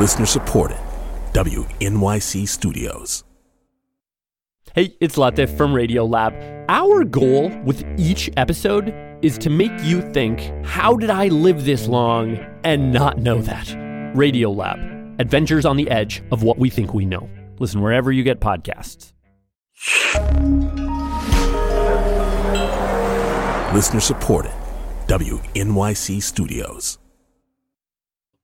Listener supported. WNYC Studios. Hey, it's Latif from Radio Lab. Our goal with each episode is to make you think, how did I live this long and not know that? Radio Lab. adventures on the edge of what we think we know. Listen wherever you get podcasts. Listener supported. WNYC Studios.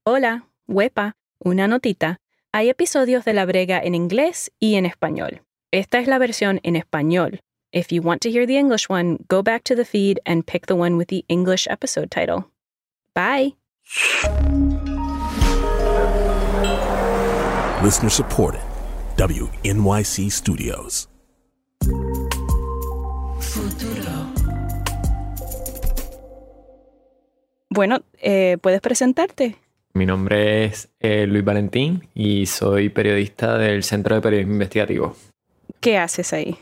Hola, huepa, una notita. Hay episodios de La Brega en inglés y en español. Esta es la versión en español. If you want to hear the English one, go back to the feed and pick the one with the English episode title. Bye. Listener supported. WNYC Studios. Bueno, eh, ¿puedes presentarte? Mi nombre es eh, Luis Valentín y soy periodista del Centro de Periodismo Investigativo. ¿Qué haces ahí?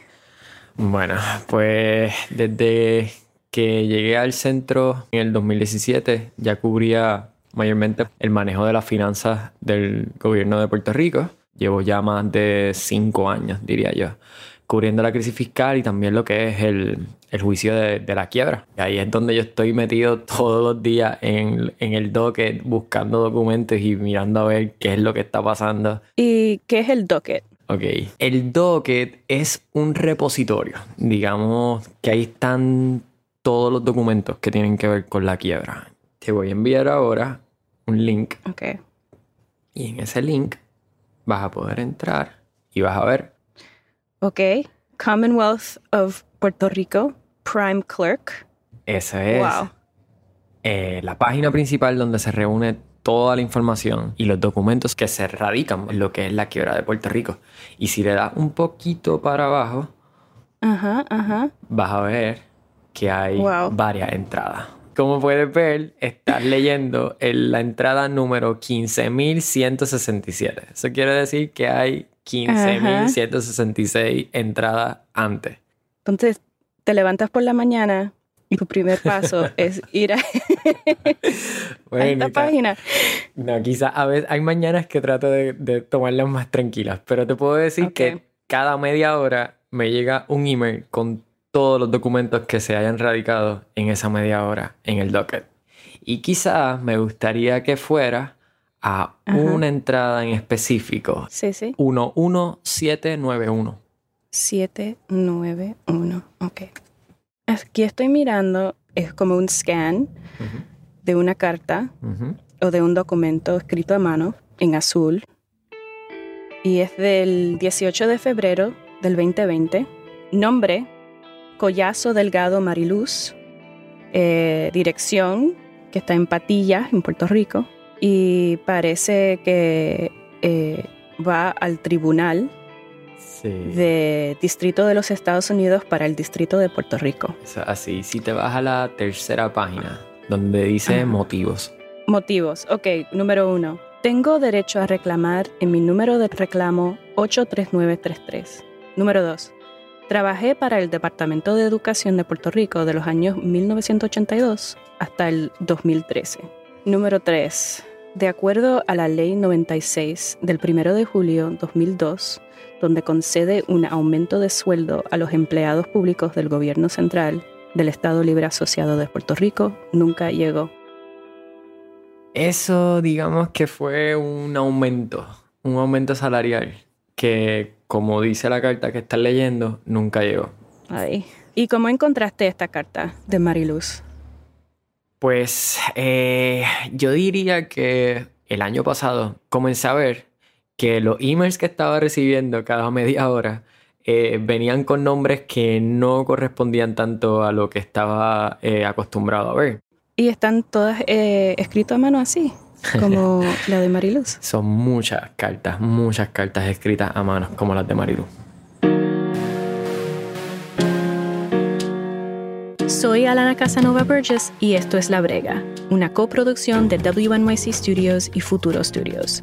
Bueno, pues desde que llegué al centro en el 2017 ya cubría mayormente el manejo de las finanzas del gobierno de Puerto Rico. Llevo ya más de cinco años, diría yo, cubriendo la crisis fiscal y también lo que es el, el juicio de, de, la quiebra. Y ahí es donde yo estoy metido todos los días en, en, el docket buscando documentos y mirando a ver qué es lo que está pasando. ¿Y qué es el docket? Ok, el docket es un repositorio, digamos que ahí están todos los documentos que tienen que ver con la quiebra. Te voy a enviar ahora un link. Ok. Y en ese link vas a poder entrar y vas a ver. Ok, Commonwealth of Puerto Rico, Prime Clerk. Esa es Wow. eh, la página principal donde se reúne toda la información y los documentos que se radican en lo que es la quiebra de Puerto Rico. Y si le das un poquito para abajo, Ajá, ajá. vas a ver que hay Wow. varias entradas. Como puedes ver, estás leyendo en la entrada número 15.167. Eso quiere decir que hay 15.166 entradas antes. Entonces, te levantas por la mañana y tu primer paso es ir a, a esta página. No, quizás a veces hay mañanas que trato de, de tomarlas más tranquilas, pero te puedo decir que cada media hora me llega un email con todos los documentos que se hayan radicado en esa media hora en el docket. Y quizás me gustaría que fuera a Ajá. una entrada en específico, Sí, sí. 11791. 791. Ok. Aquí estoy mirando, es como un scan de una carta o de un documento escrito a mano en azul. Y es del 18 de febrero del 2020. Nombre, Collazo Delgado Mariluz. Eh, dirección, que está en Patillas, en Puerto Rico. Y parece que eh, va al tribunal Sí. de Distrito de los Estados Unidos para el Distrito de Puerto Rico. Así, si te vas a la tercera página donde dice Ajá. motivos. Motivos. Ok, número uno. Tengo derecho a reclamar en mi número de reclamo 83933. Número dos. Trabajé para el Departamento de Educación de Puerto Rico de los años 1982 hasta el 2013. Número 3. De acuerdo a la Ley 96 del 1 de julio 2002, donde concede un aumento de sueldo a los empleados públicos del gobierno central del Estado Libre Asociado de Puerto Rico, nunca llegó. Eso, digamos que fue un aumento, un aumento salarial que, como dice la carta que estás leyendo, nunca llegó. Ay. ¿Y cómo encontraste esta carta de Mariluz? Pues eh, yo diría que el año pasado comencé a ver que los emails que estaba recibiendo cada media hora eh, venían con nombres que no correspondían tanto a lo que estaba eh, acostumbrado a ver. Y están todas eh, escritas a mano así, como la de Mariluz. Son muchas cartas, muchas cartas escritas a mano, como las de Marilu. Soy Alana Casanova Burgess y esto es La Brega, una coproducción de WNYC Studios y Futuro Studios.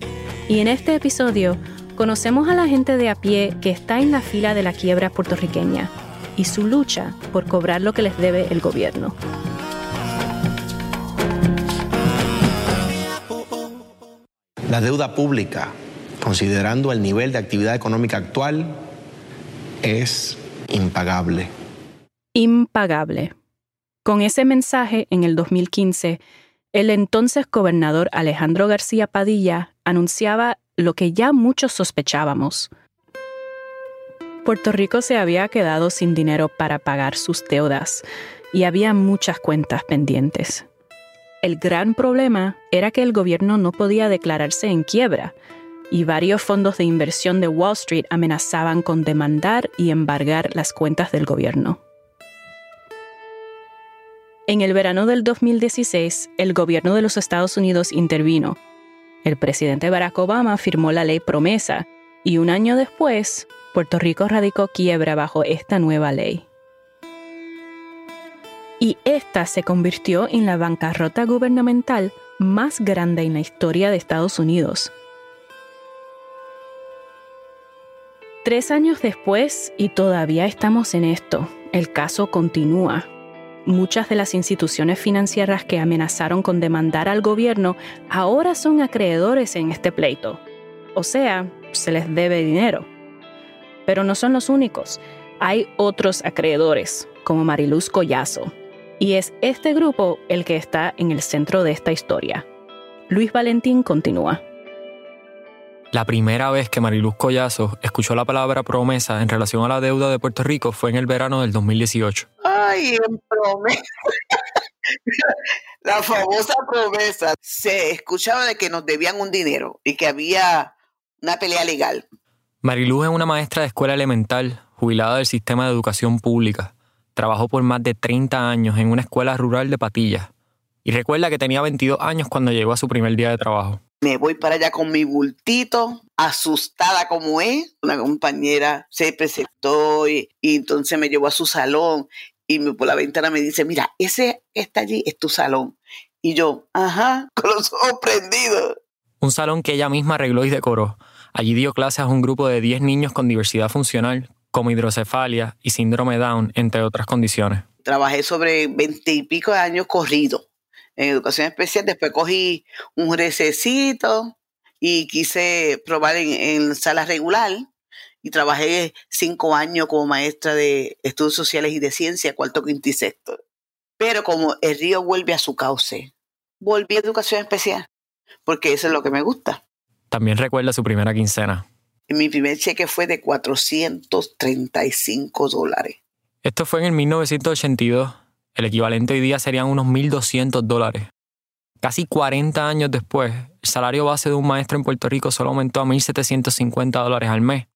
Y en este episodio conocemos a la gente de a pie que está en la fila de la quiebra puertorriqueña y su lucha por cobrar lo que les debe el gobierno. La deuda pública, considerando el nivel de actividad económica actual, es impagable. Impagable. Con ese mensaje, en el 2015, el entonces gobernador Alejandro García Padilla anunciaba lo que ya muchos sospechábamos. Puerto Rico se había quedado sin dinero para pagar sus deudas y había muchas cuentas pendientes. El gran problema era que el gobierno no podía declararse en quiebra y varios fondos de inversión de Wall Street amenazaban con demandar y embargar las cuentas del gobierno. En el verano del 2016, el gobierno de los Estados Unidos intervino. El presidente Barack Obama firmó la ley promesa y un año después, Puerto Rico radicó quiebra bajo esta nueva ley y esta se convirtió en la bancarrota gubernamental más grande en la historia de Estados Unidos. Tres años después, y todavía estamos en esto, el caso continúa. Muchas de las instituciones financieras que amenazaron con demandar al gobierno ahora son acreedores en este pleito. O sea, se les debe dinero. Pero no son los únicos. Hay otros acreedores, como Mariluz Collazo, y es este grupo el que está en el centro de esta historia. Luis Valentín continúa. La primera vez que Mariluz Collazo escuchó la palabra promesa en relación a la deuda de Puerto Rico fue en el verano del 2018. Ay, en promesa. la famosa promesa. Se escuchaba de que nos debían un dinero y que había una pelea legal. Mariluz es una maestra de escuela elemental, jubilada del sistema de educación pública. Trabajó por más de 30 años en una escuela rural de Patillas y recuerda que tenía 22 años cuando llegó a su primer día de trabajo. Me voy para allá con mi bultito, asustada como es. Una compañera se presentó y, entonces me llevó a su salón y me, por la ventana me dice, mira, ese está allí, es tu salón. Y yo, ajá, con los ojos prendidos. Un salón que ella misma arregló y decoró. Allí dio clases a un grupo de 10 niños con diversidad funcional como hidrocefalia y síndrome Down, entre otras condiciones. Trabajé sobre veinte y pico de años corrido en educación especial. Después cogí un recesito y quise probar en, sala regular y trabajé cinco años como maestra de estudios sociales y de ciencia, cuarto, quinto y sexto. Pero como el río vuelve a su cauce, volví a educación especial, porque eso es lo que me gusta. También recuerda su primera quincena. Mi primer cheque fue de 435 dólares. Esto fue en el 1982. El equivalente hoy día serían unos 1.200 dólares. Casi 40 años después, el salario base de un maestro en Puerto Rico solo aumentó a 1.750 dólares al mes,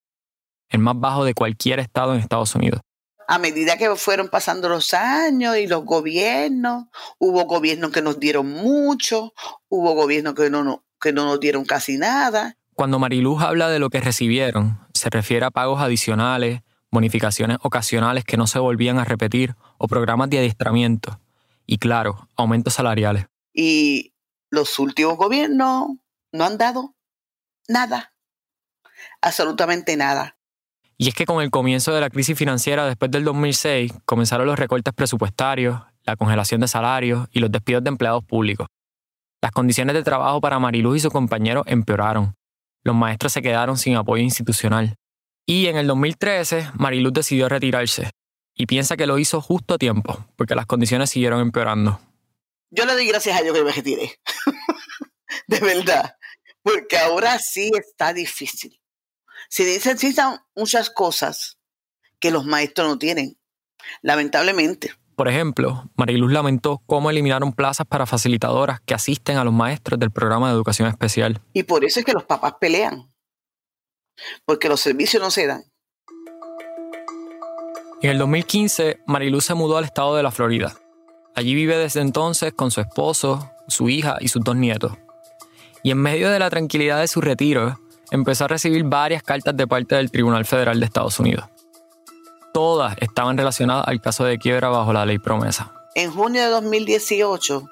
el más bajo de cualquier estado en Estados Unidos. A medida que fueron pasando los años y los gobiernos, hubo gobiernos que nos dieron mucho, hubo gobiernos que no, que no nos dieron casi nada. Cuando Mariluz habla de lo que recibieron, se refiere a pagos adicionales, bonificaciones ocasionales que no se volvían a repetir o programas de adiestramiento. Y claro, aumentos salariales. Y los últimos gobiernos no han dado nada. Absolutamente nada. Y es que con el comienzo de la crisis financiera después del 2006 comenzaron los recortes presupuestarios, la congelación de salarios y los despidos de empleados públicos. Las condiciones de trabajo para Mariluz y su compañero empeoraron los maestros se quedaron sin apoyo institucional. Y en el 2013, Mariluz decidió retirarse y piensa que lo hizo justo a tiempo, porque las condiciones siguieron empeorando. Yo le doy gracias a Dios que me retiré. de verdad. Porque ahora sí está difícil. Se necesitan muchas cosas que los maestros no tienen, lamentablemente. Por ejemplo, Mariluz lamentó cómo eliminaron plazas para facilitadoras que asisten a los maestros del programa de educación especial. Y por eso es que los papás pelean, porque los servicios no se dan. En el 2015, Mariluz se mudó al estado de la Florida. Allí vive desde entonces con su esposo, su hija y sus dos nietos. Y en medio de la tranquilidad de su retiro, empezó a recibir varias cartas de parte del Tribunal Federal de Estados Unidos todas estaban relacionadas al caso de quiebra bajo la ley promesa. En junio de 2018,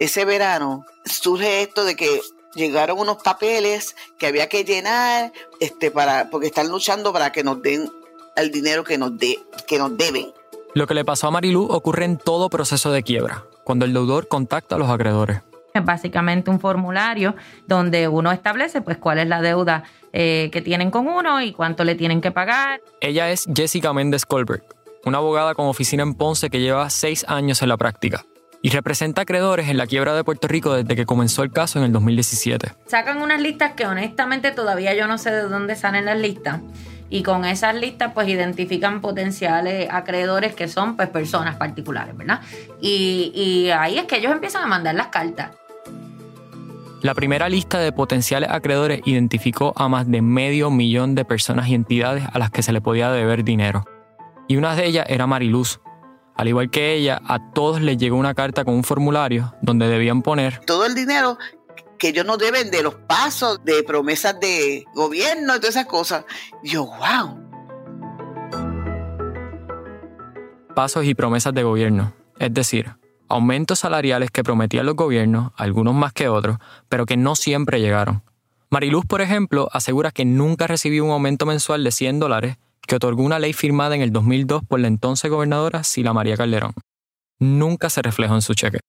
ese verano, surge esto de que llegaron unos papeles que había que llenar este, para, porque están luchando para que nos den el dinero que nos, de, que nos deben. Lo que le pasó a Marilú ocurre en todo proceso de quiebra, cuando el deudor contacta a los acreedores. Es básicamente un formulario donde uno establece pues cuál es la deuda eh, que tienen con uno y cuánto le tienen que pagar. Ella es Jessica Méndez Colbert, una abogada con oficina en Ponce que lleva seis años en la práctica y representa acreedores en la quiebra de Puerto Rico desde que comenzó el caso en el 2017. Sacan unas listas que honestamente todavía yo no sé de dónde salen las listas y con esas listas pues identifican potenciales acreedores que son pues personas particulares, ¿verdad? Y, y ahí es que ellos empiezan a mandar las cartas. La primera lista de potenciales acreedores identificó a más de medio millón de personas y entidades a las que se le podía deber dinero. Y una de ellas era Mariluz. Al igual que ella, a todos les llegó una carta con un formulario donde debían poner Todo el dinero que ellos no deben de los pasos, de promesas de gobierno y todas esas cosas. Yo, wow. pasos y promesas de gobierno, es decir, aumentos salariales que prometían los gobiernos, algunos más que otros, pero que no siempre llegaron. Mariluz, por ejemplo, asegura que nunca recibió un aumento mensual de 100 dólares que otorgó una ley firmada en el 2002 por la entonces gobernadora Sila María Calderón. Nunca se reflejó en su cheque.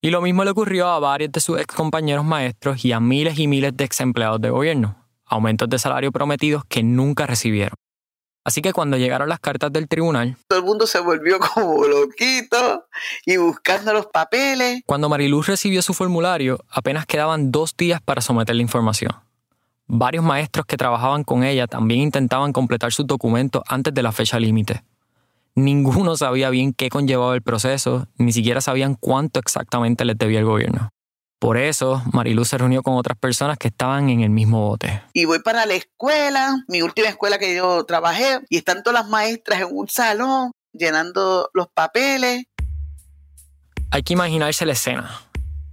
Y lo mismo le ocurrió a varios de sus ex compañeros maestros y a miles y miles de ex empleados de gobierno, aumentos de salario prometidos que nunca recibieron. Así que cuando llegaron las cartas del tribunal, Todo el mundo se volvió como loquito y buscando los papeles. Cuando Mariluz recibió su formulario, apenas quedaban dos días para someter la información. Varios maestros que trabajaban con ella también intentaban completar sus documentos antes de la fecha límite. Ninguno sabía bien qué conllevaba el proceso, ni siquiera sabían cuánto exactamente les debía el gobierno. Por eso, Mariluz se reunió con otras personas que estaban en el mismo bote. Y voy para la escuela, mi última escuela que yo trabajé, y están todas las maestras en un salón llenando los papeles. Hay que imaginarse la escena.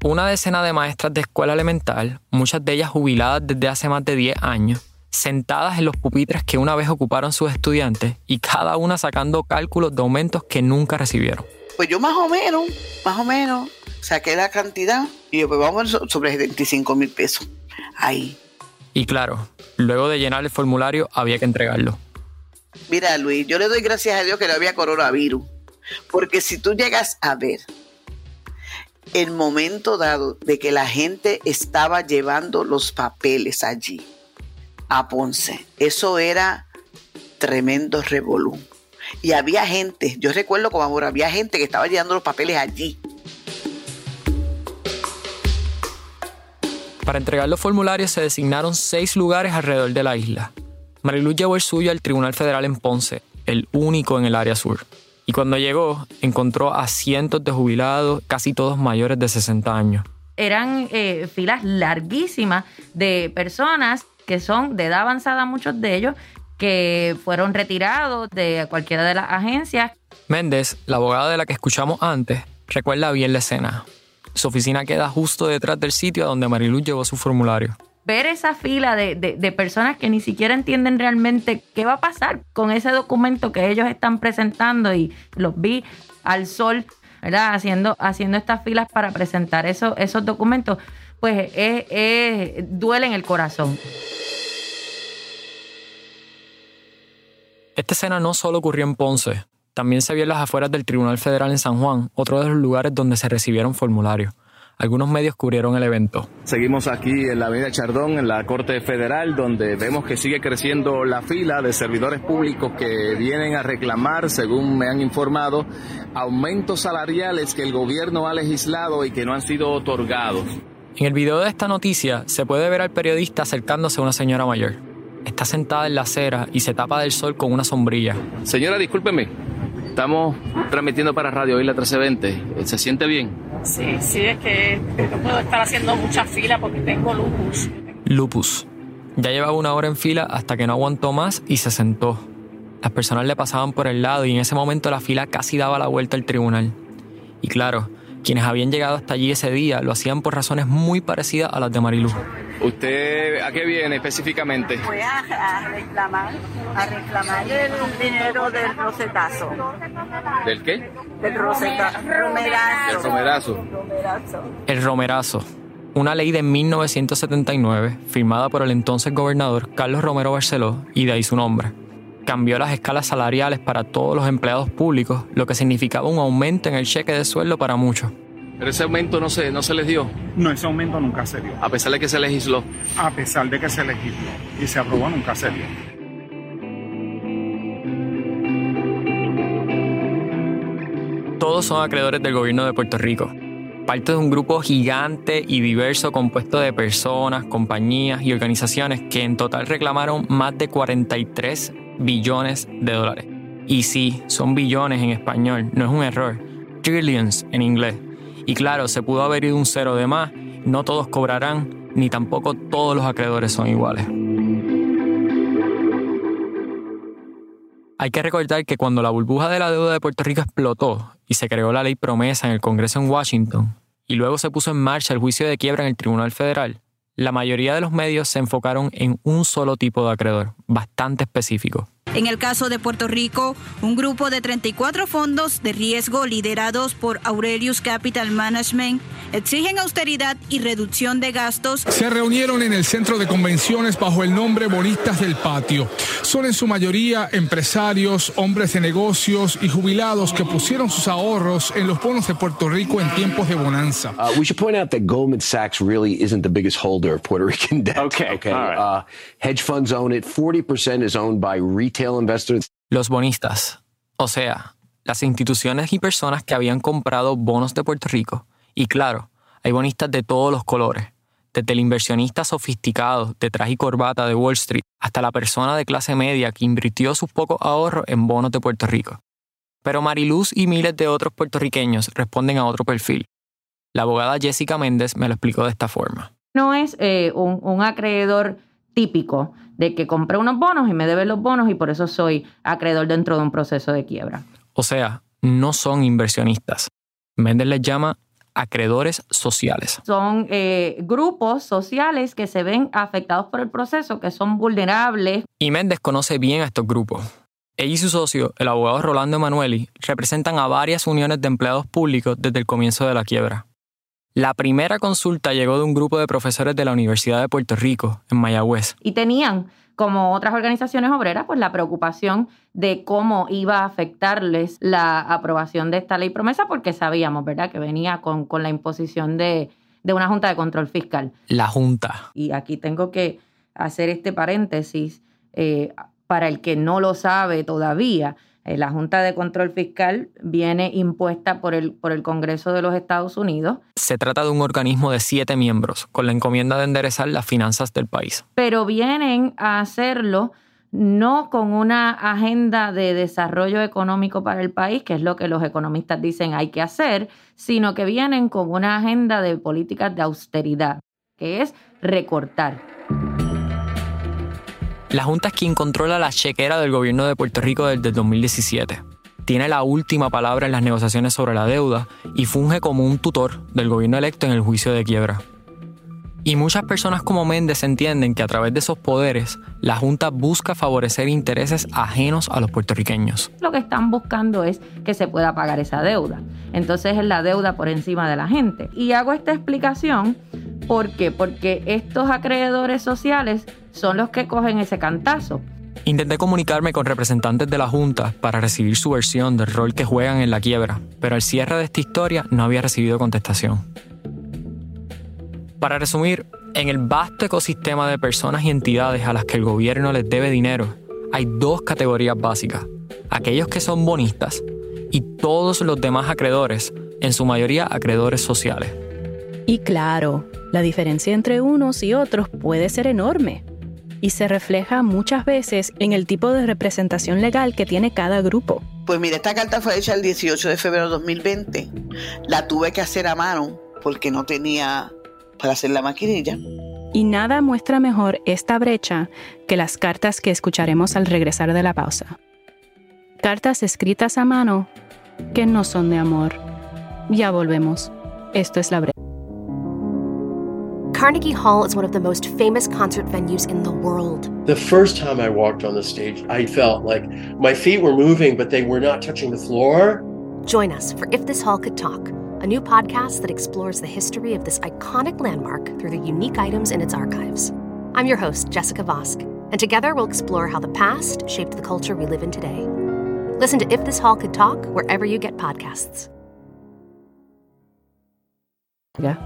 Una decena de maestras de escuela elemental, muchas de ellas jubiladas desde hace más de 10 años, sentadas en los pupitres que una vez ocuparon sus estudiantes y cada una sacando cálculos de aumentos que nunca recibieron. Pues yo más o menos, más o menos, saqué la cantidad y yo, pues vamos so- sobre 75 mil pesos. Ahí. Y claro, luego de llenar el formulario había que entregarlo. Mira, Luis, yo le doy gracias a Dios que no había coronavirus. Porque si tú llegas a ver el momento dado de que la gente estaba llevando los papeles allí a Ponce, eso era tremendo revolú. Y había gente, yo recuerdo como había gente que estaba llevando los papeles allí. Para entregar los formularios se designaron seis lugares alrededor de la isla. Mariluz llevó el suyo al Tribunal Federal en Ponce, el único en el área sur. Y cuando llegó, encontró a cientos de jubilados, casi todos mayores de 60 años. Eran eh, filas larguísimas de personas que son de edad avanzada, muchos de ellos, que fueron retirados de cualquiera de las agencias. Méndez, la abogada de la que escuchamos antes, recuerda bien la escena. Su oficina queda justo detrás del sitio a donde Mariluz llevó su formulario. Ver esa fila de, de- personas que ni siquiera entienden realmente qué va a pasar con ese documento que ellos están presentando y los vi al sol, ¿verdad? Haciendo, haciendo estas filas para presentar esos, esos documentos, pues es- es- duele en el corazón. Esta escena no solo ocurrió en Ponce, también se vio en las afueras del Tribunal Federal en San Juan, otro de los lugares donde se recibieron formularios. Algunos medios cubrieron el evento. Seguimos aquí en la Avenida Chardón, en la Corte Federal, donde vemos que sigue creciendo la fila de servidores públicos que vienen a reclamar, según me han informado, aumentos salariales que el gobierno ha legislado y que no han sido otorgados. En el video de esta noticia se puede ver al periodista acercándose a una señora mayor. Está sentada en la acera y se tapa del sol con una sombrilla. Señora, discúlpeme. Estamos transmitiendo para Radio Isla 1320. ¿Se siente bien? Sí, sí, es que no puedo estar haciendo mucha fila porque tengo lupus. Lupus. Ya llevaba una hora en fila hasta que no aguantó más y se sentó. Las personas le pasaban por el lado y en ese momento la fila casi daba la vuelta al tribunal. Y claro, quienes habían llegado hasta allí ese día lo hacían por razones muy parecidas a las de Mariluz. ¿Usted a qué viene específicamente? Voy a, a reclamar, a reclamar el dinero del rosetazo. ¿Del qué? Del roseta, romerazo. Del romerazo. Romerazo. El Romerazo, una ley de 1979 firmada por el entonces gobernador Carlos Romero Barceló y de ahí su nombre. Cambió las escalas salariales para todos los empleados públicos, lo que significaba un aumento en el cheque de sueldo para muchos. Pero ese aumento no se, no se les dio. No, ese aumento nunca se dio. A pesar de que se legisló. A pesar de que se legisló y se aprobó, nunca se dio. Todos son acreedores del gobierno de Puerto Rico. Parte de un grupo gigante y diverso compuesto de personas, compañías y organizaciones que en total reclamaron más de 43 billones de dólares. Y sí, son billones en español, no es un error. Trillions en inglés. Y claro, se pudo haber ido un cero de más, no todos cobrarán, ni tampoco todos los acreedores son iguales. Hay que recordar que cuando la burbuja de la deuda de Puerto Rico explotó y se creó la ley promesa en el Congreso en Washington, y luego se puso en marcha el juicio de quiebra en el Tribunal Federal, la mayoría de los medios se enfocaron en un solo tipo de acreedor, bastante específico, en el caso de Puerto Rico, un grupo de 34 fondos de riesgo liderados por Aurelius Capital Management exigen austeridad y reducción de gastos. Se reunieron en el centro de convenciones bajo el nombre Bonistas del Patio. Son en su mayoría empresarios, hombres de negocios y jubilados que pusieron sus ahorros en los bonos de Puerto Rico en tiempos de bonanza. Uh, we should point out that Goldman Sachs really isn't the biggest holder of Puerto Rican debt. Okay. Okay. All right. Uh, hedge funds own it. 40% is owned by retail. Los bonistas, o sea, las instituciones y personas que habían comprado bonos de Puerto Rico. Y claro, hay bonistas de todos los colores, desde el inversionista sofisticado de traje y corbata de Wall Street hasta la persona de clase media que invirtió sus pocos ahorros en bonos de Puerto Rico. Pero Mariluz y miles de otros puertorriqueños responden a otro perfil. La abogada Jessica Méndez me lo explicó de esta forma. No es eh, un, un acreedor típico de que compré unos bonos y me deben los bonos y por eso soy acreedor dentro de un proceso de quiebra. O sea, no son inversionistas. Méndez les llama acreedores sociales. Son eh, grupos sociales que se ven afectados por el proceso, que son vulnerables. Y Méndez conoce bien a estos grupos. Ella y su socio, el abogado Rolando Emanueli, representan a varias uniones de empleados públicos desde el comienzo de la quiebra. La primera consulta llegó de un grupo de profesores de la Universidad de Puerto Rico, en Mayagüez. Y tenían, como otras organizaciones obreras, pues la preocupación de cómo iba a afectarles la aprobación de esta ley promesa, porque sabíamos, ¿verdad?, que venía con, con la imposición de, de una Junta de Control Fiscal. La Junta. Y aquí tengo que hacer este paréntesis eh, para el que no lo sabe todavía. Eh, la Junta de Control Fiscal viene impuesta por el, por el Congreso de los Estados Unidos. Se trata de un organismo de siete miembros, con la encomienda de enderezar las finanzas del país. Pero vienen a hacerlo no con una agenda de desarrollo económico para el país, que es lo que los economistas dicen hay que hacer, sino que vienen con una agenda de políticas de austeridad, que es recortar. La Junta es quien controla la chequera del gobierno de Puerto Rico desde el 2017. Tiene la última palabra en las negociaciones sobre la deuda y funge como un tutor del gobierno electo en el juicio de quiebra. Y muchas personas como Méndez entienden que a través de esos poderes, la Junta busca favorecer intereses ajenos a los puertorriqueños. Lo que están buscando es que se pueda pagar esa deuda. Entonces es la deuda por encima de la gente. Y hago esta explicación ¿por qué? Porque estos acreedores sociales son los que cogen ese cantazo. Intenté comunicarme con representantes de la Junta para recibir su versión del rol que juegan en la quiebra, pero al cierre de esta historia no había recibido contestación. Para resumir, en el vasto ecosistema de personas y entidades a las que el gobierno les debe dinero, hay dos categorías básicas. Aquellos que son bonistas y todos los demás acreedores, en su mayoría acreedores sociales. Y claro, la diferencia entre unos y otros puede ser enorme y se refleja muchas veces en el tipo de representación legal que tiene cada grupo. Pues mira, esta carta fue hecha el 18 de febrero de 2020. La tuve que hacer a mano porque no tenía para hacer la maquinilla. Y nada muestra mejor esta brecha que las cartas que escucharemos al regresar de la pausa. Cartas escritas a mano que no son de amor. Ya volvemos. Esto es la brecha. Carnegie Hall is one of the most famous concert venues in the world. The first time I walked on the stage, I felt like my feet were moving, but they were not touching the floor. Join us for If This Hall Could Talk, a new podcast that explores the history of this iconic landmark through the unique items in its archives. I'm your host, Jessica Vosk, and together we'll explore how the past shaped the culture we live in today. Listen to If This Hall Could Talk wherever you get podcasts. Yeah.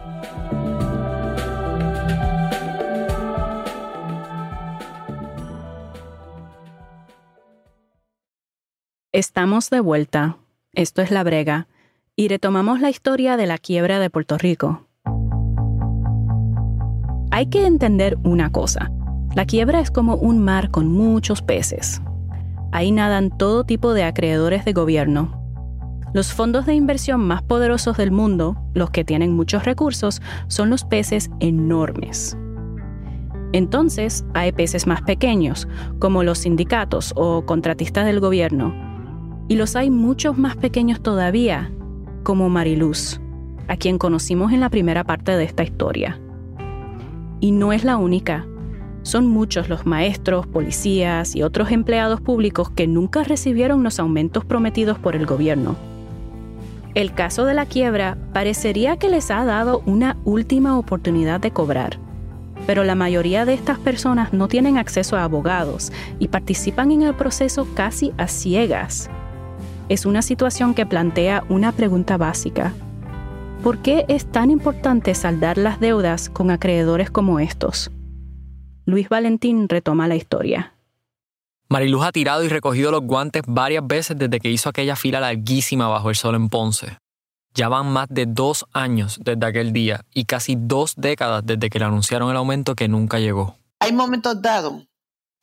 Estamos de vuelta. Esto es La Brega. Y retomamos la historia de la quiebra de Puerto Rico. Hay que entender una cosa. La quiebra es como un mar con muchos peces. Ahí nadan todo tipo de acreedores de gobierno. Los fondos de inversión más poderosos del mundo, los que tienen muchos recursos, son los peces enormes. Entonces, hay peces más pequeños, como los sindicatos o contratistas del gobierno. Y los hay muchos más pequeños todavía, como Mariluz, a quien conocimos en la primera parte de esta historia. Y no es la única. Son muchos los maestros, policías y otros empleados públicos que nunca recibieron los aumentos prometidos por el gobierno. El caso de la quiebra parecería que les ha dado una última oportunidad de cobrar, pero la mayoría de estas personas no tienen acceso a abogados y participan en el proceso casi a ciegas. Es una situación que plantea una pregunta básica. ¿Por qué es tan importante saldar las deudas con acreedores como estos? Luis Valentín retoma la historia. Mariluz ha tirado y recogido los guantes varias veces desde que hizo aquella fila larguísima bajo el sol en Ponce. Ya van más de dos años desde aquel día y casi dos décadas desde que le anunciaron el aumento que nunca llegó. Hay momentos dados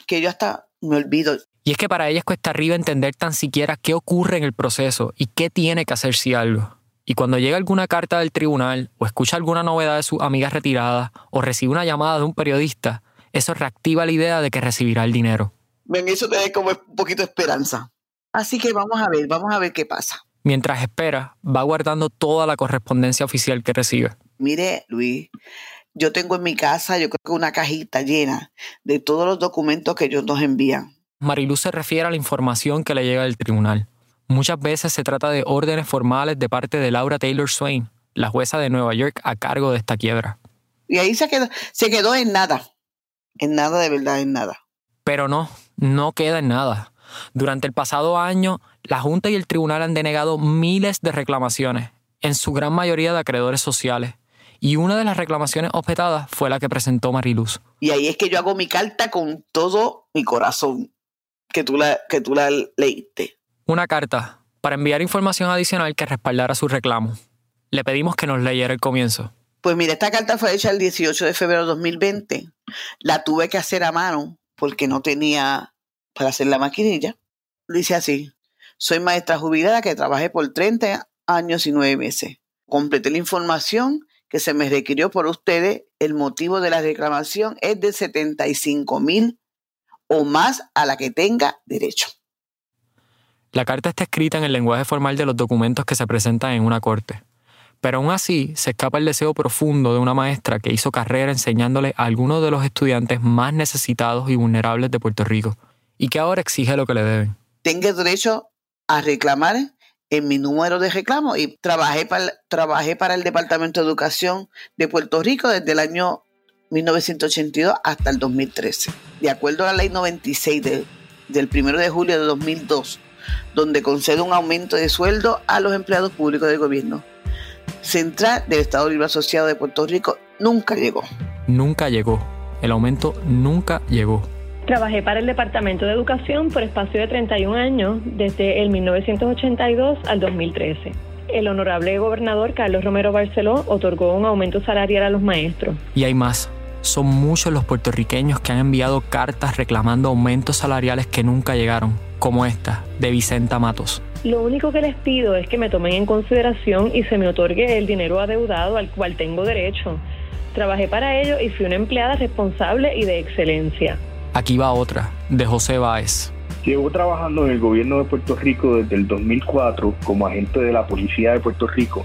que yo hasta me olvido. Y es que para ella es cuesta arriba entender tan siquiera qué ocurre en el proceso y qué tiene que hacer si algo. Y cuando llega alguna carta del tribunal o escucha alguna novedad de sus amigas retiradas o recibe una llamada de un periodista, eso reactiva la idea de que recibirá el dinero. Ven, eso te da como un poquito de esperanza. Así que vamos a ver, vamos a ver qué pasa. Mientras espera, va guardando toda la correspondencia oficial que recibe. Mire, Luis, yo tengo en mi casa, yo creo que una cajita llena de todos los documentos que ellos nos envían. Mariluz se refiere a la información que le llega del tribunal. Muchas veces se trata de órdenes formales de parte de Laura Taylor Swain, la jueza de Nueva York a cargo de esta quiebra. Y ahí se quedó, se quedó en nada. En nada de verdad, en nada. Pero no, no queda en nada. Durante el pasado año, la Junta y el Tribunal han denegado miles de reclamaciones, en su gran mayoría de acreedores sociales. Y una de las reclamaciones objetadas fue la que presentó Mariluz. Y ahí es que yo hago mi carta con todo mi corazón, que tú la, que tú la leíste. Una carta para enviar información adicional que respaldara su reclamo. Le pedimos que nos leyera el comienzo. Pues mira, esta carta fue hecha el 18 de febrero de 2020. La tuve que hacer a mano porque no tenía para hacer la maquinilla. Dice así, soy maestra jubilada que trabajé por 30 años y 9 meses. Completé la información que se me requirió por ustedes. El motivo de la reclamación es de 75 mil o más a la que tenga derecho. La carta está escrita en el lenguaje formal de los documentos que se presentan en una corte. Pero aún así se escapa el deseo profundo de una maestra que hizo carrera enseñándole a algunos de los estudiantes más necesitados y vulnerables de Puerto Rico y que ahora exige lo que le deben. Tengo derecho a reclamar en mi número de reclamo y trabajé para, trabajé para el Departamento de Educación de Puerto Rico desde el año 1982 hasta el 2013. De acuerdo a la ley 96 del 1 de julio de 2002, donde concede un aumento de sueldo a los empleados públicos del gobierno central del Estado Libre Asociado de Puerto Rico nunca llegó. Nunca llegó. El aumento nunca llegó. Trabajé para el Departamento de Educación por espacio de 31 años, desde el 1982 al 2013. El honorable gobernador Carlos Romero Barceló otorgó un aumento salarial a los maestros. Y hay más. Son muchos los puertorriqueños que han enviado cartas reclamando aumentos salariales que nunca llegaron, como esta, de Vicenta Matos. Lo único que les pido es que me tomen en consideración y se me otorgue el dinero adeudado al cual tengo derecho. Trabajé para ello y fui una empleada responsable y de excelencia. Aquí va otra, de José Báez. Llevo trabajando en el gobierno de Puerto Rico desde el 2004 como agente de la Policía de Puerto Rico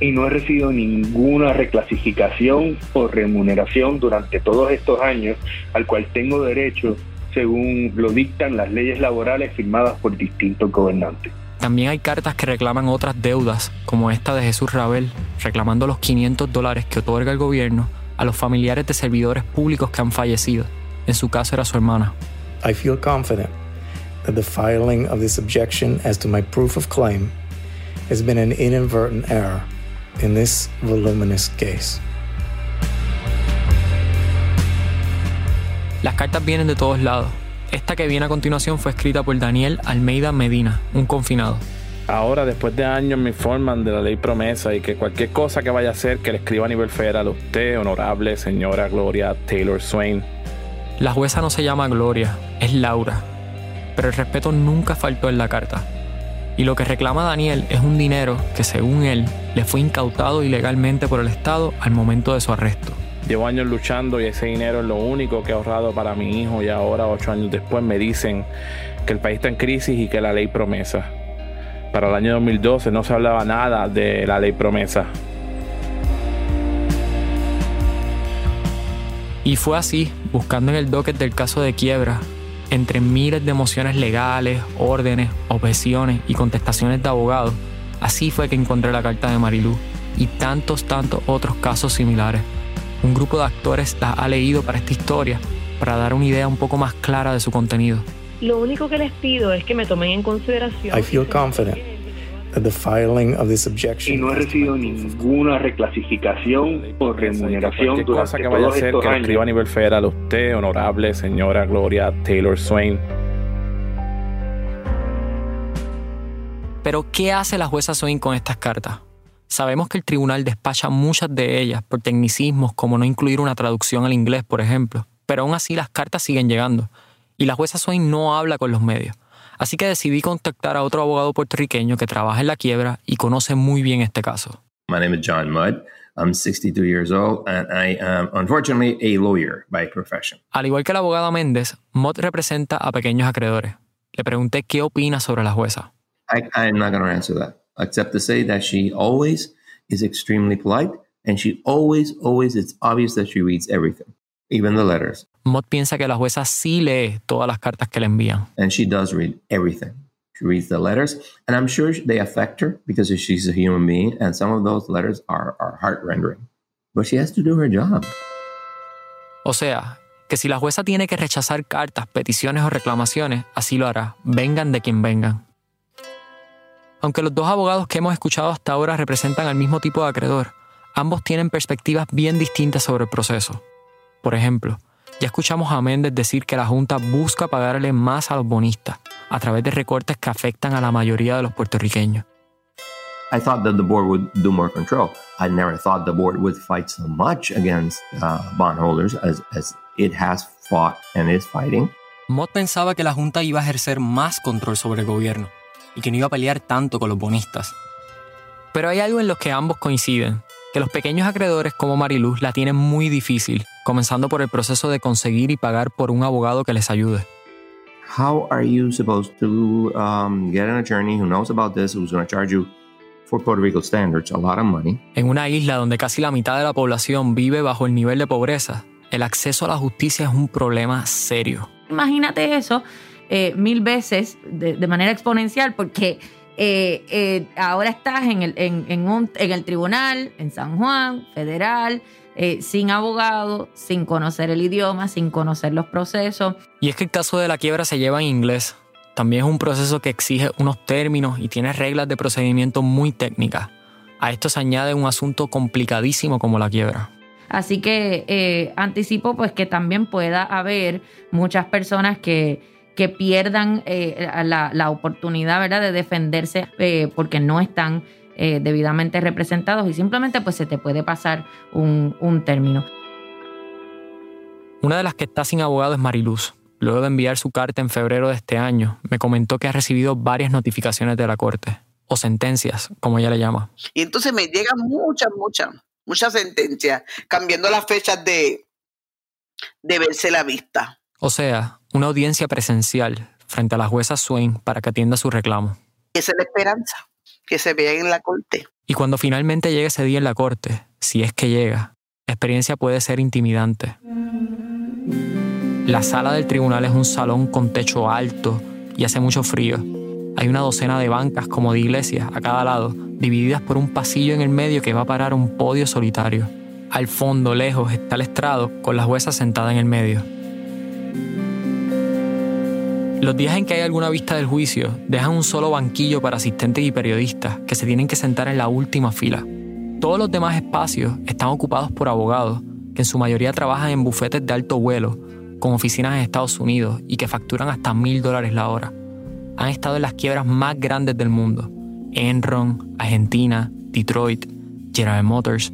y no he recibido ninguna reclasificación o remuneración durante todos estos años al cual tengo derecho según lo dictan las leyes laborales firmadas por distintos gobernantes. También hay cartas que reclaman otras deudas, como esta de Jesús Rabel, reclamando los 500 dólares que otorga el gobierno a los familiares de servidores públicos que han fallecido. En su caso era su hermana. I feel confident that the filing of this objection as to my proof of claim has been an inadvertent error in this voluminous case. Las cartas vienen de todos lados. Esta que viene a continuación fue escrita por Daniel Almeida Medina, un confinado. Ahora, después de años, me informan de la ley promesa y que cualquier cosa que vaya a hacer que le escriba a nivel federal a usted, honorable señora Gloria Taylor Swain. La jueza no se llama Gloria, es Laura. Pero el respeto nunca faltó en la carta. Y lo que reclama Daniel es un dinero que, según él, le fue incautado ilegalmente por el Estado al momento de su arresto. Llevo años luchando y ese dinero es lo único que he ahorrado para mi hijo y ahora, ocho años después, me dicen que el país está en crisis y que la ley promesa. Para el año 2012 no se hablaba nada de la ley promesa. Y fue así, buscando en el docket del caso de quiebra, entre miles de mociones legales, órdenes, objeciones y contestaciones de abogados, así fue que encontré la carta de Marilú y tantos, tantos otros casos similares. Un grupo de actores la ha leído para esta historia para dar una idea un poco más clara de su contenido. Lo único que les pido es que me tomen en consideración. I feel confident that the filing of this objection y no he recibido ninguna reclasificación o remuneración Cualquier cosa durante que vaya a todos hacer estos que escriba a nivel federal usted, honorable señora Gloria Taylor Swain. Pero, ¿qué hace la jueza Swain con estas cartas? Sabemos que el tribunal despacha muchas de ellas por tecnicismos como no incluir una traducción al inglés, por ejemplo, pero aún así las cartas siguen llegando y la jueza Swain no habla con los medios. Así que decidí contactar a otro abogado puertorriqueño que trabaja en la quiebra y conoce muy bien este caso. My name is John Mudd. I'm 62 years old, and I am unfortunately a lawyer by profession. Al igual que la abogada Méndez, Mott representa a pequeños acreedores. Le pregunté qué opina sobre la jueza. I, I'm not going to answer that, except to say that she always is extremely polite, and she always, always, it's obvious that she reads everything, even the letters. Mott piensa que la jueza sí lee todas las cartas que le envían. And she does read everything. She reads the letters, and I'm sure they affect her because she's a human being, and some of those letters are, are heart rendering. But she has to do her job. O sea, que si la jueza tiene que rechazar cartas, peticiones o reclamaciones, así lo hará, vengan de quien vengan. Aunque los dos abogados que hemos escuchado hasta ahora representan al mismo tipo de acreedor, ambos tienen perspectivas bien distintas sobre el proceso. Por ejemplo, ya escuchamos a Méndez decir que la Junta busca pagarle más a los bonistas a través de recortes que afectan a la mayoría de los puertorriqueños. I thought that the board would do more control. I never thought the board would fight so much against uh, bondholders as, as it has fought and is fighting. Mott pensaba que la Junta iba a ejercer más control sobre el gobierno y que no iba a pelear tanto con los bonistas. Pero hay algo en lo que ambos coinciden, que los pequeños acreedores como Mariluz la tienen muy difícil, comenzando por el proceso de conseguir y pagar por un abogado que les ayude. How are you supposed to um, get an attorney who knows about this, who's going to charge you, for Puerto Rico standards, a lot of money? En una isla donde casi la mitad de la población vive bajo el nivel de pobreza, el acceso a la justicia es un problema serio. Imagínate eso eh, mil veces de, de manera exponencial porque eh, eh, ahora estás en el, en, en un- en el tribunal, en San Juan, federal, eh, sin abogado, sin conocer el idioma, sin conocer los procesos. Y es que el caso de la quiebra se lleva en inglés. También es un proceso que exige unos términos y tiene reglas de procedimiento muy técnicas. A esto se añade un asunto complicadísimo como la quiebra. Así que eh, anticipo pues que también pueda haber muchas personas que, que pierdan eh, la, la oportunidad ¿verdad? de defenderse eh, porque no están eh, debidamente representados y simplemente pues se te puede pasar un, un término. Una de las que está sin abogado es Mariluz. Luego de enviar su carta en febrero de este año, me comentó que ha recibido varias notificaciones de la corte, o sentencias, como ella le llama. Y entonces me llegan muchas, muchas, muchas sentencias, cambiando las fechas de, de verse la vista. O sea, una audiencia presencial frente a la jueza Swain para que atienda su reclamo. Esa es la esperanza, que se vea en la corte. Y cuando finalmente llegue ese día en la corte, si es que llega, la experiencia puede ser intimidante. La sala del tribunal es un salón con techo alto y hace mucho frío. Hay una docena de bancas como de iglesias a cada lado, divididas por un pasillo en el medio que va a parar a un podio solitario. Al fondo, lejos, está el estrado con la jueza sentada en el medio. Los días en que hay alguna vista del juicio, dejan un solo banquillo para asistentes y periodistas que se tienen que sentar en la última fila. Todos los demás espacios están ocupados por abogados que en su mayoría trabajan en bufetes de alto vuelo, con oficinas en Estados Unidos y que facturan hasta mil dólares la hora. Han estado en las quiebras más grandes del mundo. Enron, Argentina, Detroit, General Motors.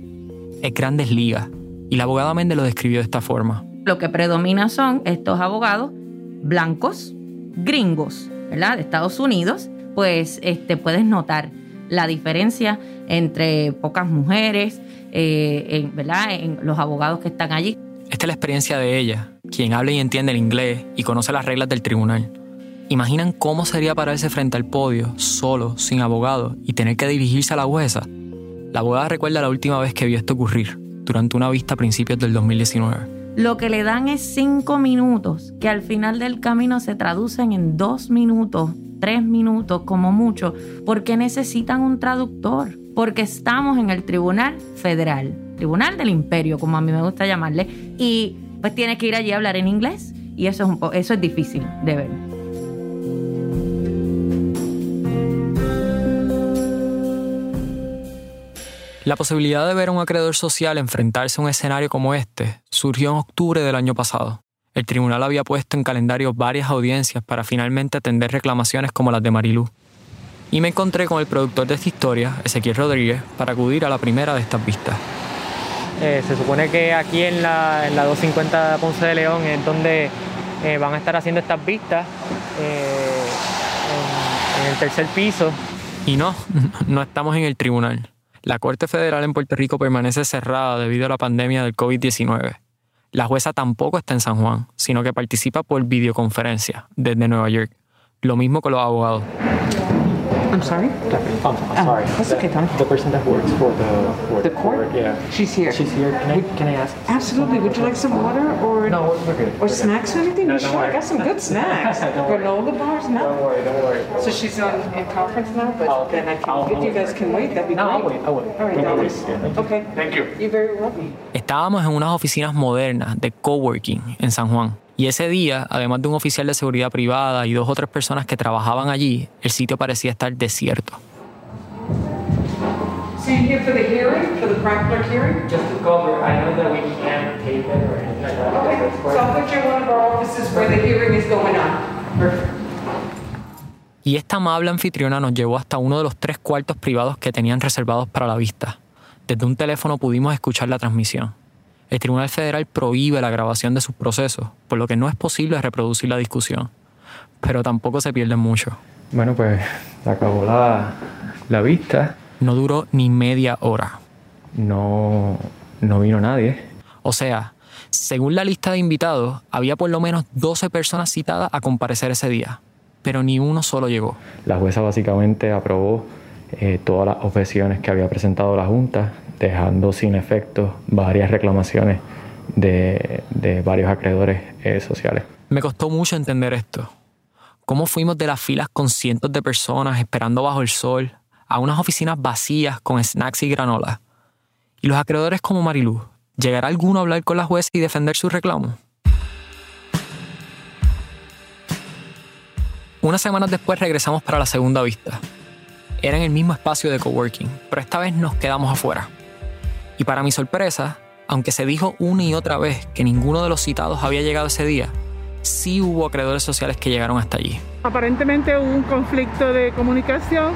Es grandes ligas. Y la abogada Méndez lo describió de esta forma. Lo que predomina son estos abogados blancos, gringos, ¿verdad? De Estados Unidos. Pues este, puedes notar la diferencia entre pocas mujeres, eh, en, ¿verdad? En los abogados que están allí. Esta es la experiencia de ella, quien habla y entiende el inglés y conoce las reglas del tribunal. ¿Imaginan cómo sería pararse frente al podio, solo, sin abogado, y tener que dirigirse a la jueza? La abogada recuerda la última vez que vio esto ocurrir, durante una vista a principios del 2019. Lo que le dan es cinco minutos, que al final del camino se traducen en dos minutos, tres minutos como mucho, porque necesitan un traductor, porque estamos en el Tribunal Federal, Tribunal del Imperio, como a mí me gusta llamarle, y pues tienes que ir allí a hablar en inglés, y eso es, un eso es difícil de ver. La posibilidad de ver a un acreedor social enfrentarse a un escenario como este surgió en octubre del año pasado. El tribunal había puesto en calendario varias audiencias para finalmente atender reclamaciones como las de Marilú. Y me encontré con el productor de esta historia, Ezequiel Rodríguez, para acudir a la primera de estas vistas. Eh, se supone que aquí en la, en la 250 de Ponce de León es donde eh, van a estar haciendo estas vistas, eh, en, en el tercer piso. Y no, no estamos en el tribunal. La Corte Federal en Puerto Rico permanece cerrada debido a la pandemia del COVID-19. La jueza tampoco está en San Juan, sino que participa por videoconferencia desde Nueva York. Lo mismo con los abogados. I'm sorry? I'm sorry. that's okay, Tommy. The person that works for the, for The court? Yeah. She's here. She's here. Can I, can I ask? Absolutely. Would you like some water or No, we're good. or snacks or anything? No, sure? I worry. got some good snacks. Don't worry. Granola bars, no. Don't worry, don't worry. So she's on in conference now, but then I can, I'll- if I'll you guys can wait, that'd be No, I'll wait, I'll wait. All right, No darling. worries. Yeah, thank you. Okay. Thank you. You're very welcome. Estábamos en unas oficinas modernas de coworking en San Juan. Y ese día, además de un oficial de seguridad privada y dos o tres personas que trabajaban allí, el sitio parecía estar desierto. So hearing? Just to cover, I know that we can't tape it or anything like that. Okay, so I'll put you in one of our offices where the hearing is going on. Perfect. Y esta amable anfitriona nos llevó hasta uno de los tres cuartos privados que tenían reservados para la vista. Desde un teléfono pudimos escuchar la transmisión. El Tribunal Federal prohíbe la grabación de sus procesos, por lo que no es posible reproducir la discusión. Pero tampoco se pierde mucho. Bueno, pues acabó la, la vista. No duró ni media hora. No, no vino nadie. O sea, según la lista de invitados, había por lo menos 12 personas citadas a comparecer ese día, pero ni uno solo llegó. La jueza básicamente aprobó eh, todas las objeciones que había presentado la Junta, dejando sin efecto varias reclamaciones de, de varios acreedores eh, sociales. Me costó mucho entender esto. ¿Cómo fuimos de las filas con cientos de personas esperando bajo el sol a unas oficinas vacías con snacks y granola? ¿Y los acreedores como Marilú? ¿Llegará alguno a hablar con la jueza y defender su reclamo? Unas semanas después regresamos para la segunda vista. Era en el mismo espacio de coworking, pero esta vez nos quedamos afuera. Y para mi sorpresa, aunque se dijo una y otra vez que ninguno de los citados había llegado ese día, sí hubo acreedores sociales que llegaron hasta allí. Aparentemente hubo un conflicto de comunicación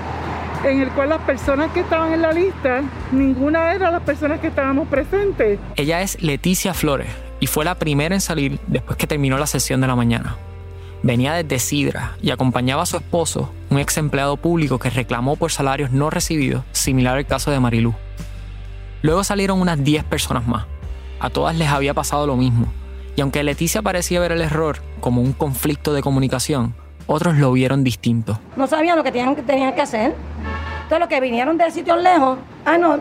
en el cual las personas que estaban en la lista, ninguna era las personas que estábamos presentes. Ella es Leticia Flores y fue la primera en salir después que terminó la sesión de la mañana. Venía desde Sidra y acompañaba a su esposo, un ex empleado público que reclamó por salarios no recibidos, similar al caso de Marilú. Luego salieron unas 10 personas más. A todas les había pasado lo mismo. Y aunque Leticia parecía ver el error como un conflicto de comunicación, otros lo vieron distinto. No sabían lo que tenían, tenían que hacer. Entonces los que vinieron de sitios lejos, ah, no,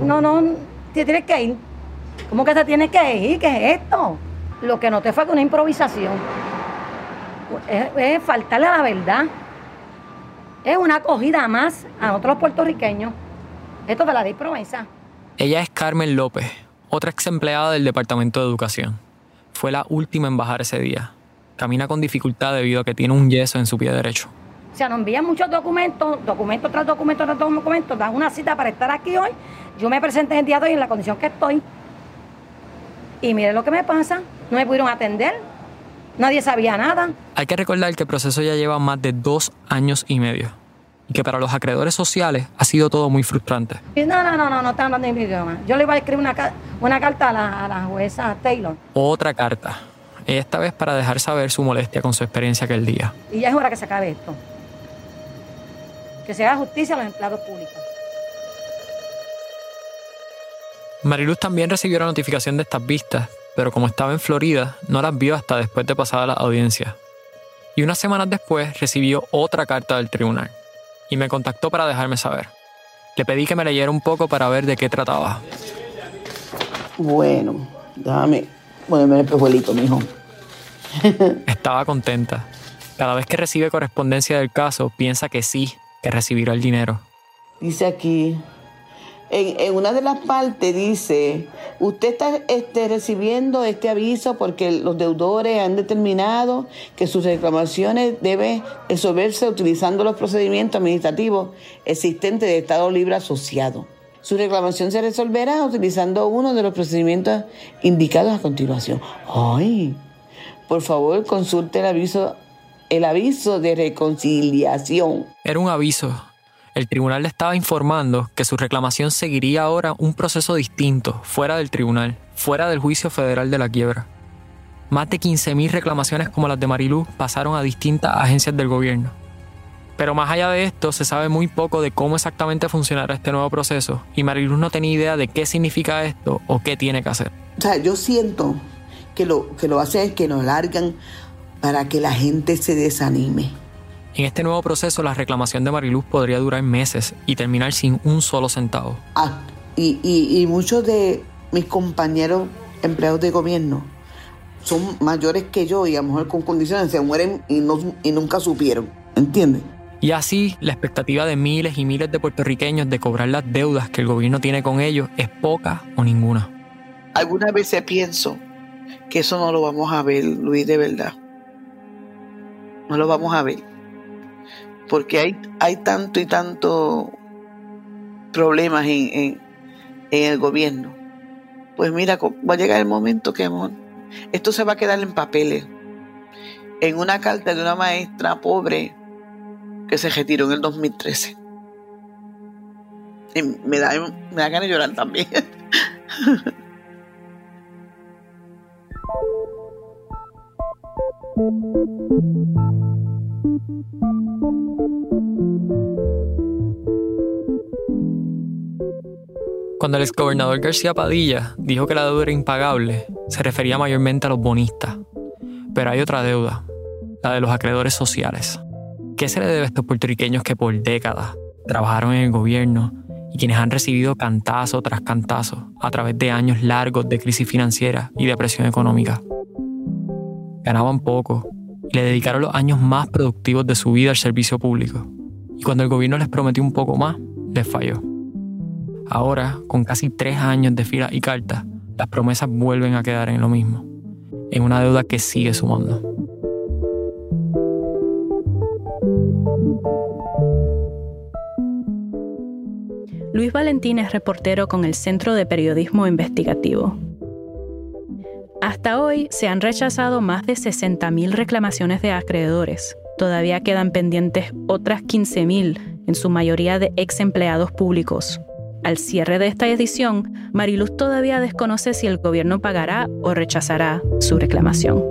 no, no, te tienes que ir. ¿Cómo que te tienes que ir? ¿Qué es esto? Lo que noté fue que una improvisación. Es, es faltarle a la verdad. Es una acogida más a otros puertorriqueños. Esto de la ley promesa. Ella es Carmen López, otra ex empleada del Departamento de Educación. Fue la última en bajar ese día. Camina con dificultad debido a que tiene un yeso en su pie derecho. O sea, nos envían muchos documentos, documento tras documento tras documento, dan una cita para estar aquí hoy. Yo me presenté el día de hoy en la condición que estoy. Y mire lo que me pasa, no me pudieron atender, nadie sabía nada. Hay que recordar que el proceso ya lleva más de dos años y medio y que para los acreedores sociales ha sido todo muy frustrante. No, no, no, no, no están hablando en mi idioma. Yo le iba a escribir una, una carta a la, a la jueza Taylor Otra carta, esta vez para dejar saber su molestia con su experiencia aquel día. y ya es hora que se acabe esto. Que se haga justicia a los empleados públicos. Mariluz también recibió la notificación de estas vistas, pero como estaba en Florida, no las vio hasta después de pasada la audiencia. Y unas semanas después recibió otra carta del tribunal y me contactó para dejarme saber. Le pedí que me leyera un poco para ver de qué trataba. Bueno, déjame ponerme el mijo. Estaba contenta. Cada vez que recibe correspondencia del caso, piensa que sí, que recibirá el dinero. Dice aquí, en, en una de las partes dice, usted está este, recibiendo este aviso porque los deudores han determinado que sus reclamaciones deben resolverse utilizando los procedimientos administrativos existentes de Estado Libre Asociado. Su reclamación se resolverá utilizando uno de los procedimientos indicados a continuación. ¡Ay! Por favor, consulte el aviso, el aviso de reconciliación. Era un aviso. El tribunal le estaba informando que su reclamación seguiría ahora un proceso distinto, fuera del tribunal, fuera del juicio federal de la quiebra. Más de 15.000 reclamaciones como las de Marilú pasaron a distintas agencias del gobierno. Pero más allá de esto, se sabe muy poco de cómo exactamente funcionará este nuevo proceso y Mariluz no tenía idea de qué significa esto o qué tiene que hacer. O sea, yo siento que lo que lo hacen es que nos largan para que la gente se desanime. En este nuevo proceso, la reclamación de Mariluz podría durar meses y terminar sin un solo centavo. Ah, y, y- y muchos de mis compañeros empleados de gobierno son mayores que yo y a lo mejor con condiciones se mueren y, no, y nunca supieron. ¿Entiendes? Y así, la expectativa de miles y miles de puertorriqueños de cobrar las deudas que el gobierno tiene con ellos es poca o ninguna. Algunas veces pienso que eso no lo vamos a ver, Luis, de verdad. No lo vamos a ver. Porque hay, hay tanto y tanto problemas en, en, en el gobierno. Pues mira, va a llegar el momento que esto se va a quedar en papeles. En una carta de una maestra pobre que se retiró en el 2013. Y me da, me da ganas de llorar también. Cuando el exgobernador García Padilla dijo que la deuda era impagable, se refería mayormente a los bonistas. Pero hay otra deuda, la de los acreedores sociales. ¿Qué se le debe a estos puertorriqueños que por décadas trabajaron en el gobierno y quienes han recibido cantazo tras cantazo a través de años largos de crisis financiera y depresión económica? Ganaban poco y le dedicaron los años más productivos de su vida al servicio público. Y cuando el gobierno les prometió un poco más, les falló. Ahora, con casi tres años de filas y cartas, las promesas vuelven a quedar en lo mismo, en una deuda que sigue sumando. Luis Valentín es reportero con el Centro de Periodismo Investigativo. Hasta hoy se han rechazado más de 60.000 reclamaciones de acreedores. Todavía quedan pendientes otras 15.000, en su mayoría de ex empleados públicos. Al cierre de esta edición, Mariluz todavía desconoce si el gobierno pagará o rechazará su reclamación.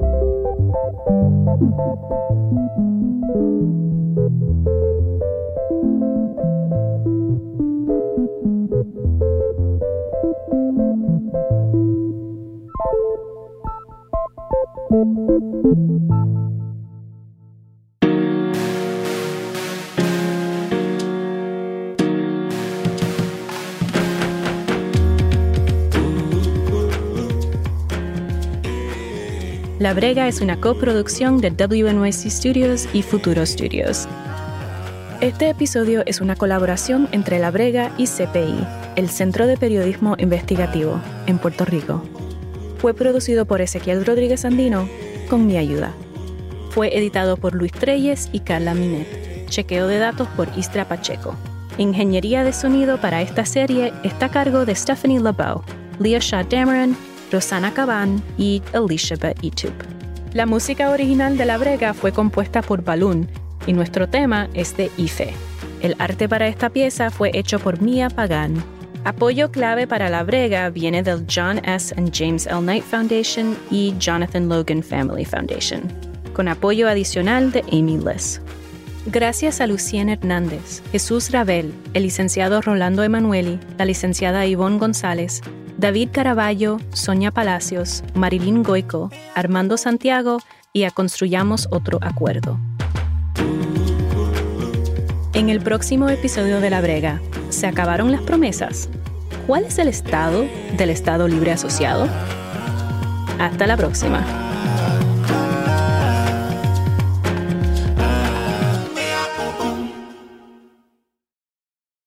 La Brega es una coproducción de WNYC Studios y Futuro Studios. Este episodio es una colaboración entre La Brega y CPI, el Centro de Periodismo Investigativo, en Puerto Rico. Fue producido por Ezequiel Rodríguez Andino con mi ayuda. Fue editado por Luis Treyes y Carla Minet. chequeo de datos por Istra Pacheco. Ingeniería de sonido para esta serie está a cargo de Stephanie LeBeau, Leah Shaw Dameron, Rosana Caban y Elizabeth Etup. La música original de La Brega fue compuesta por Balloon y nuestro tema es de Ife. El arte para esta pieza fue hecho por Mia Pagan. Apoyo clave para La Brega viene del John S. and James L. Knight Foundation y Jonathan Logan Family Foundation, con apoyo adicional de Amy Liss. Gracias a Lucien Hernández, Jesús Rabel, el licenciado Rolando Emanueli, la licenciada Ivonne González, David Caraballo, Sonia Palacios, Marilyn Goico, Armando Santiago y a Construyamos Otro Acuerdo. En el próximo episodio de La Brega, ¿se acabaron las promesas? ¿Cuál es el estado del Estado Libre Asociado? Hasta la próxima.